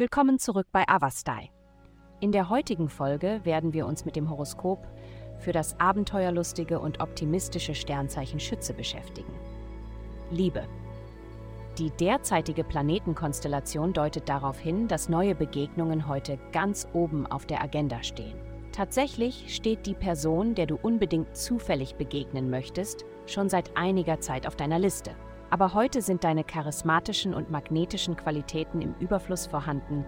Willkommen zurück bei Avastai. In der heutigen Folge werden wir uns mit dem Horoskop für das abenteuerlustige und optimistische Sternzeichen Schütze beschäftigen. Liebe. Die derzeitige Planetenkonstellation deutet darauf hin, dass neue Begegnungen heute ganz oben auf der Agenda stehen. Tatsächlich steht die Person, der du unbedingt zufällig begegnen möchtest, schon seit einiger Zeit auf deiner Liste. Aber heute sind deine charismatischen und magnetischen Qualitäten im Überfluss vorhanden,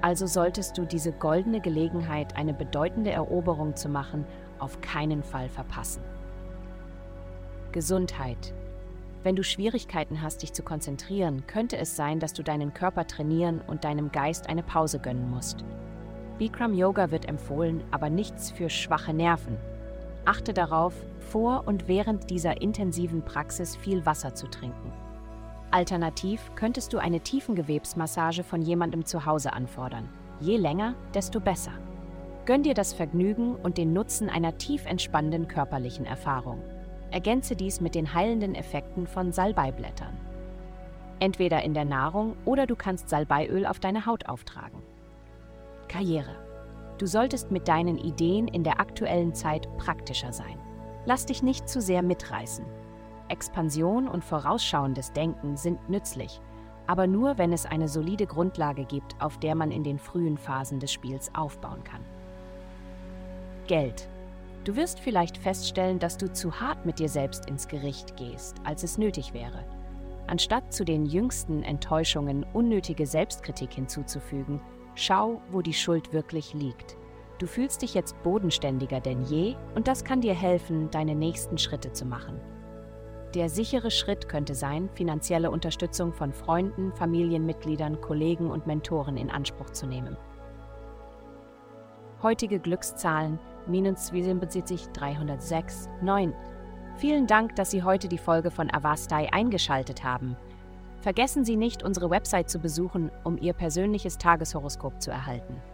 also solltest du diese goldene Gelegenheit, eine bedeutende Eroberung zu machen, auf keinen Fall verpassen. Gesundheit. Wenn du Schwierigkeiten hast, dich zu konzentrieren, könnte es sein, dass du deinen Körper trainieren und deinem Geist eine Pause gönnen musst. Bikram Yoga wird empfohlen, aber nichts für schwache Nerven. Achte darauf, vor und während dieser intensiven Praxis viel Wasser zu trinken. Alternativ könntest du eine Tiefengewebsmassage von jemandem zu Hause anfordern. Je länger, desto besser. Gönn dir das Vergnügen und den Nutzen einer tief entspannenden körperlichen Erfahrung. Ergänze dies mit den heilenden Effekten von Salbeiblättern. Entweder in der Nahrung oder du kannst Salbeiöl auf deine Haut auftragen. Karriere. Du solltest mit deinen Ideen in der aktuellen Zeit praktischer sein. Lass dich nicht zu sehr mitreißen. Expansion und vorausschauendes Denken sind nützlich, aber nur, wenn es eine solide Grundlage gibt, auf der man in den frühen Phasen des Spiels aufbauen kann. Geld. Du wirst vielleicht feststellen, dass du zu hart mit dir selbst ins Gericht gehst, als es nötig wäre. Anstatt zu den jüngsten Enttäuschungen unnötige Selbstkritik hinzuzufügen, schau, wo die Schuld wirklich liegt. Du fühlst dich jetzt bodenständiger denn je und das kann dir helfen, deine nächsten Schritte zu machen. Der sichere Schritt könnte sein, finanzielle Unterstützung von Freunden, Familienmitgliedern, Kollegen und Mentoren in Anspruch zu nehmen. Heutige Glückszahlen minus 77 306 9. Vielen Dank, dass Sie heute die Folge von Avastai eingeschaltet haben. Vergessen Sie nicht, unsere Website zu besuchen, um Ihr persönliches Tageshoroskop zu erhalten.